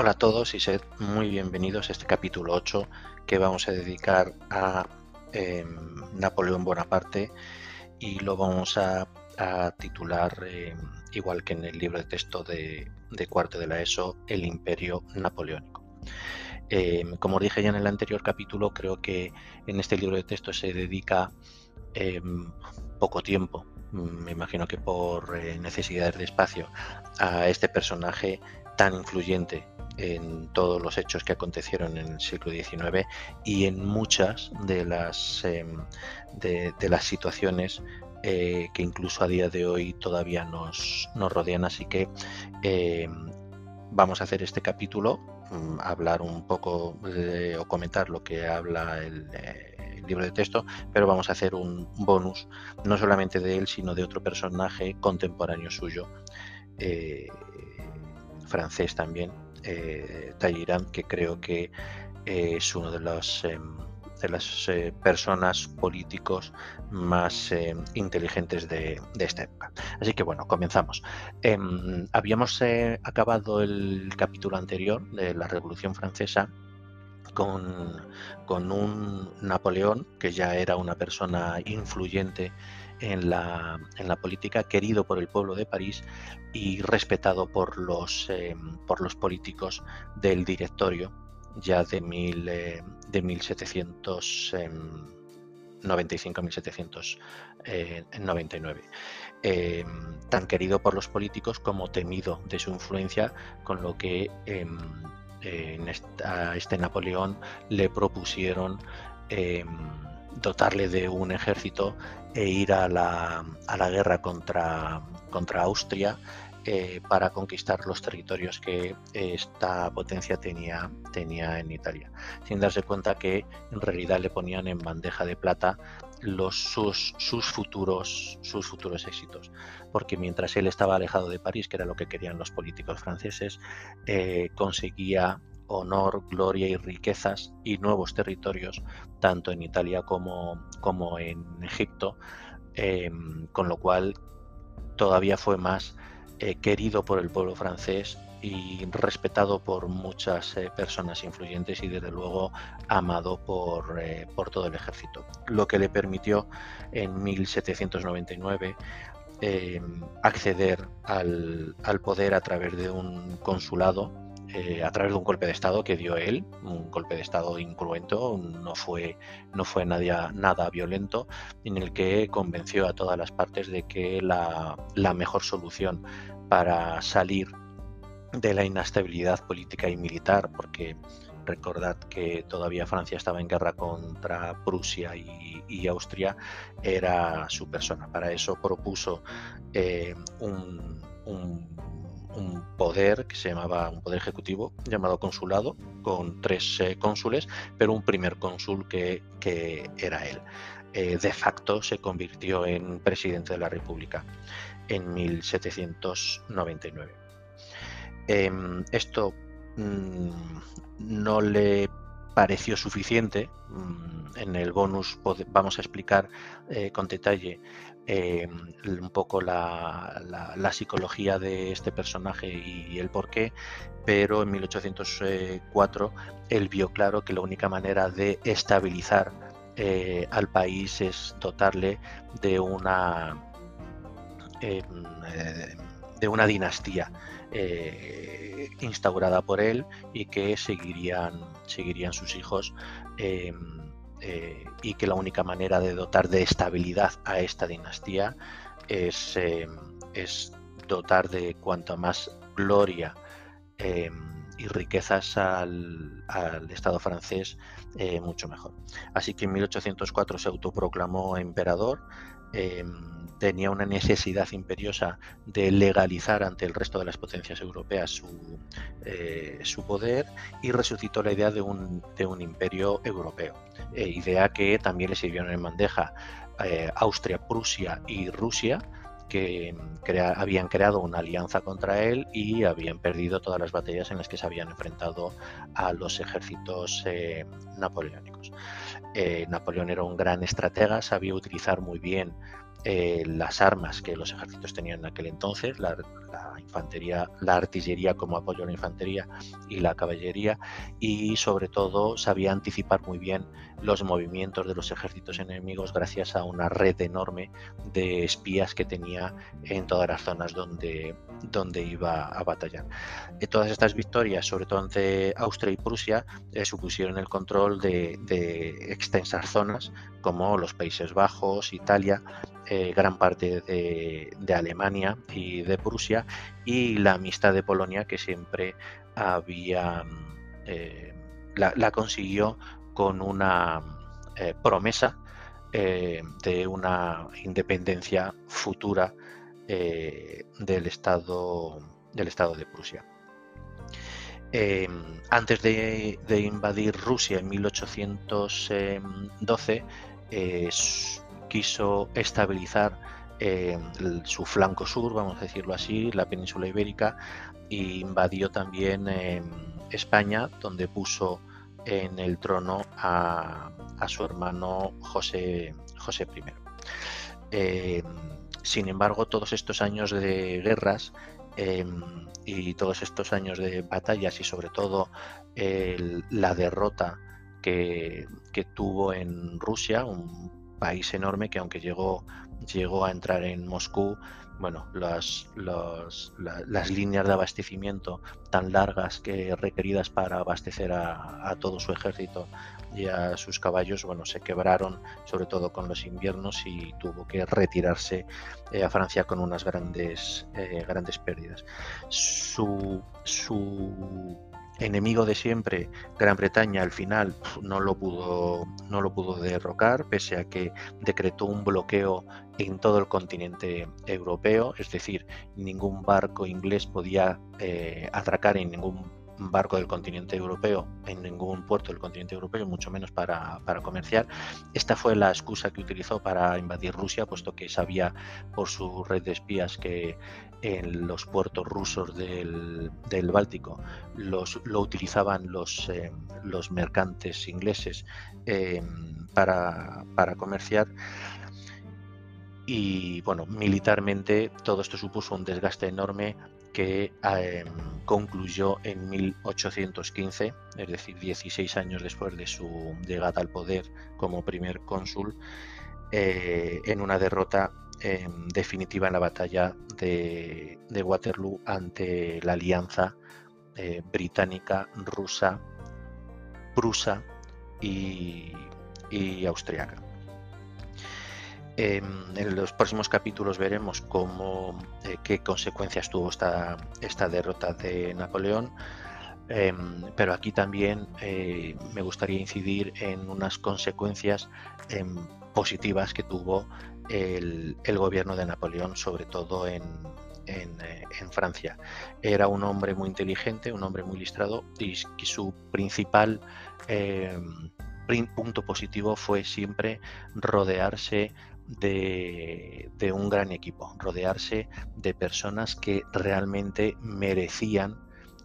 Hola a todos y sed muy bienvenidos a este capítulo 8 que vamos a dedicar a em, Napoleón Bonaparte y lo vamos a, titular em, igual que en el libro de texto de, cuarto de la ESO, El Imperio Napoleónico. Em, como dije ya en el anterior capítulo, creo que en este libro de texto se dedica poco tiempo, me imagino que por eh, necesidades de espacio, a este personaje tan influyente en todos los hechos que acontecieron en el siglo XIX y en muchas de las, em, de, las situaciones eh, que incluso a día de hoy todavía nos, nos rodean. Así que em, vamos a hacer este capítulo, mm, hablar un poco o comentar lo que habla el, eh, el, libro de texto, pero vamos a hacer un bonus, no solamente de él, sino de otro personaje contemporáneo suyo, eh, francés también, eh, que creo que eh, es uno de los em, de las eh, personas políticos más em, inteligentes de, esta época. Así que bueno, comenzamos. Em, habíamos eh, acabado el capítulo anterior de la Revolución Francesa con, con, un Napoleón que ya era una persona influyente en la, en la, política, querido por el pueblo de París y respetado por los, eh, por los políticos del directorio ya de, mil, eh, de 1795 1799. Eh, tan querido por los políticos como temido de su influencia, con lo que a este Napoleón le propusieron dotarle de un ejército e ir a la, a la guerra contra, contra Austria eh, para conquistar los territorios que esta potencia tenía, tenía en Italia, sin darse cuenta que en realidad le ponían en bandeja de plata los, sus, sus, futuros, sus futuros éxitos. Porque mientras él estaba alejado de París, que era lo que querían los políticos franceses, eh, conseguía honor, gloria y riquezas y nuevos territorios, tanto en Italia como, como en Egipto, em, con lo cual todavía fue más eh, querido por el pueblo francés y respetado por muchas eh, personas influyentes y desde luego amado por, eh, por, todo el ejército, lo que le permitió en 1799 em, acceder al, al, poder a través de un consulado eh, a través de un golpe de Estado que dio él, un golpe de Estado incruento, no fue, no fue nada, nada violento, en el que convenció a todas las partes de que la, mejor solución para salir de la inestabilidad política y militar, porque recordad que todavía Francia estaba en guerra contra Prusia y, Austria, era su persona. Para eso propuso eh, un poder que se llamaba un poder ejecutivo llamado consulado con tres eh, cónsules, pero un primer cónsul que, era él. Eh, de facto se convirtió en presidente de la República en 1799. Em, esto mm, no le pareció suficiente. Mm, en el bonus vamos a explicar eh, con detalle eh, un poco la, psicología de este personaje y, el por qué, pero en 1804 él vio claro que la única manera de estabilizar eh, al país es dotarle de una eh, de una dinastía instaurada por él y que seguirían seguirían sus hijos eh, y que la única manera de dotar de estabilidad a esta dinastía es, eh, es dotar de cuanto más gloria eh, y riquezas al, al Estado francés, mucho mejor. Así que en 1804 se autoproclamó emperador tenía una necesidad imperiosa de legalizar ante el resto de las potencias europeas su, eh, su poder y resucitó la idea de un, de un imperio europeo, eh, idea que también le sirvieron en bandeja eh, Austria, Prusia y Rusia, que habían creado una alianza contra él y habían perdido todas las batallas en las que se habían enfrentado a los ejércitos napoleónicos. Napoleón era un gran estratega, sabía utilizar muy bien eh, las armas que los ejércitos tenían en aquel entonces, la, infantería, la artillería como apoyo a la infantería y la caballería, y sobre todo sabía anticipar muy bien los movimientos de los ejércitos enemigos gracias a una red enorme de espías que tenía en todas las zonas donde, donde iba a batallar. Eh, todas estas victorias, sobre todo ante Austria y Prusia, eh, supusieron el control de, extensas zonas como los Países Bajos, Italia, eh, gran parte de, Alemania y de Prusia y la amistad de Polonia que siempre había la, consiguió con una promesa de una independencia futura del estado del estado de Prusia. Em, antes de, invadir Rusia en 1812, eh, quiso estabilizar em, su flanco sur, vamos a decirlo así, la península ibérica, e invadió también em, España, donde puso en el trono a, su hermano José, José I. sin embargo, todos estos años de guerras Em, y todos estos años de batallas y sobre todo la derrota que, tuvo en Rusia, un país enorme que aunque llegó, llegó a entrar en Moscú, bueno, las, las líneas de abastecimiento tan largas que requeridas para abastecer a todo su ejército y a sus caballos bueno, se quebraron, sobre todo con los inviernos, y tuvo que retirarse eh, a Francia con unas grandes, eh, grandes pérdidas. Su, su enemigo de siempre, Gran Bretaña, al final no lo pudo, no lo pudo derrocar, pese a que decretó un bloqueo en todo el continente europeo, es decir, ningún barco inglés podía eh, atracar en ningún barco del continente europeo, en ningún puerto del continente europeo, mucho menos para, comerciar. Esta fue la excusa que utilizó para invadir Rusia, puesto que sabía por su red de espías que en los puertos rusos del, Báltico los, lo utilizaban los, eh, los mercantes ingleses eh, para, para comerciar y bueno, militarmente todo esto supuso un desgaste enorme que em, concluyó en 1815, es decir, 16 años después de su llegada al poder como primer cónsul, eh, en una derrota em, definitiva en la batalla de, Waterloo ante la alianza eh, británica, rusa, prusa y, y austriaca. Em, en los próximos capítulos veremos cómo, eh, qué consecuencias tuvo esta, esta derrota de Napoleón, em, pero aquí también eh, me gustaría incidir en unas consecuencias em, positivas que tuvo el, gobierno de Napoleón, sobre todo en, en, eh, Francia. Era un hombre muy inteligente, un hombre muy listrado y, su principal punto positivo fue siempre rodearse de, un gran equipo, rodearse de personas que realmente merecían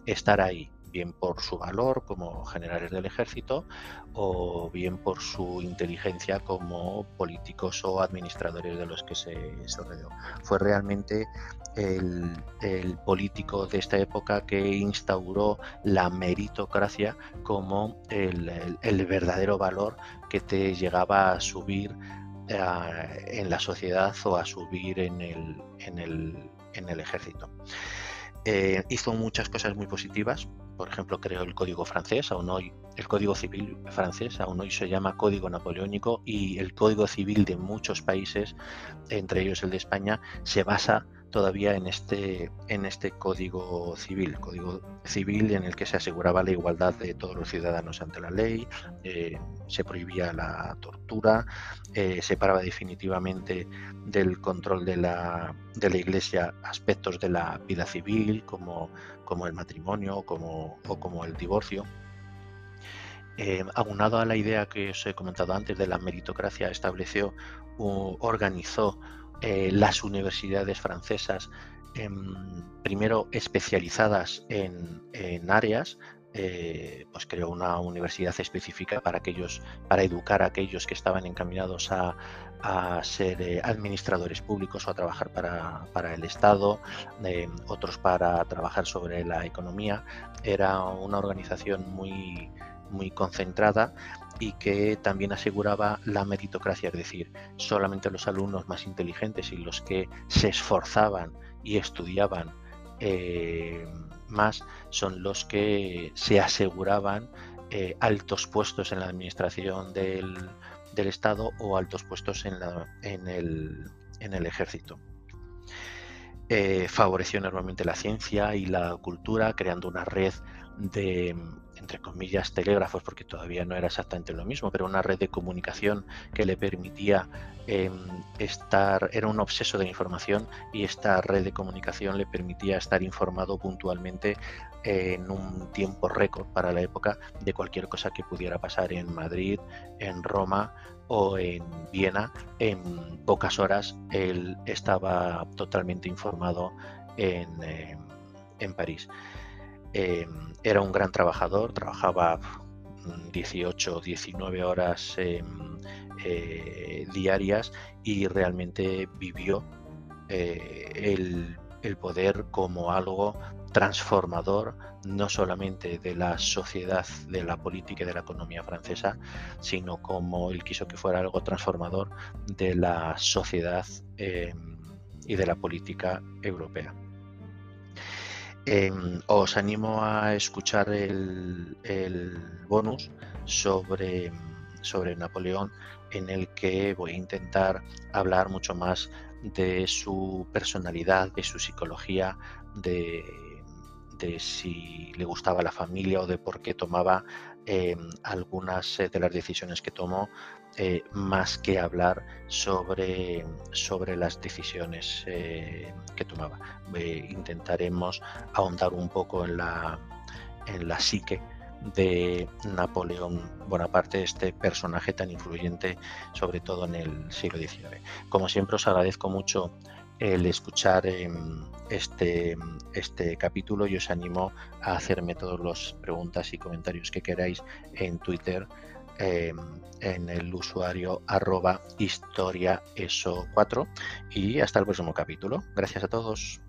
estar ahí, bien por su valor como generales del ejército o bien por su inteligencia como políticos o administradores de los que se, rodeó. Fue realmente el, político de esta época que instauró la meritocracia como el, el verdadero valor que te llegaba a subir en la sociedad o a subir en el, en el, en el ejército. Eh, hizo muchas cosas muy positivas, por ejemplo, creó el código francés, aún hoy el código civil francés, aún hoy se llama código napoleónico y el código civil de muchos países, entre ellos el de España, se basa todavía en este, en este código civil, código civil en el que se aseguraba la igualdad de todos los ciudadanos ante la ley, eh, se prohibía la tortura, eh, separaba definitivamente del control de la, Iglesia aspectos de la vida civil como, el matrimonio o como el divorcio. Eh, aunado a la idea que os he comentado antes de la meritocracia, estableció, organizó eh, las universidades francesas, em, primero especializadas en, áreas, eh, pues creó una universidad específica para aquellos, para educar a aquellos que estaban encaminados a, a ser eh, administradores públicos o a trabajar para, el Estado, otros para trabajar sobre la economía. Era una organización muy, muy concentrada y que también aseguraba la meritocracia, es decir, solamente los alumnos más inteligentes y los que se esforzaban y estudiaban eh, más son los que se aseguraban eh, altos puestos en la administración del, Estado o altos puestos en, el, ejército. Eh, favoreció enormemente la ciencia y la cultura, creando una red de, entre comillas, telégrafos, porque todavía no era exactamente lo mismo, pero una red de comunicación que le permitía em, estar, era un obseso de información y esta red de comunicación le permitía estar informado puntualmente en un tiempo récord para la época de cualquier cosa que pudiera pasar en Madrid, en Roma o en Viena. En pocas horas él estaba totalmente informado en, em, en París. Em, era un gran trabajador, trabajaba 18 o 19 horas em, eh, diarias y realmente vivió eh, el, poder como algo transformador no solamente de la sociedad, de la política y de la economía francesa, sino como él quiso que fuera algo transformador de la sociedad em, y de la política europea. Em, os animo a escuchar el, bonus sobre, sobre Napoleón en el que voy a intentar hablar mucho más de su personalidad, de su psicología, de, de si le gustaba la familia o de por qué tomaba em, algunas eh, de las decisiones que tomó, eh, más que hablar sobre, sobre las decisiones eh, que tomaba. intentaremos ahondar un poco en la, en la psique de Napoleón Bonaparte, este personaje tan influyente, sobre todo en el siglo XIX. Como siempre, os agradezco mucho el escuchar em, este, este capítulo y os animo a hacerme todas las preguntas y comentarios que queráis en Twitter em, en el usuario arroba historia eso 4 y hasta el próximo capítulo. Gracias a todos.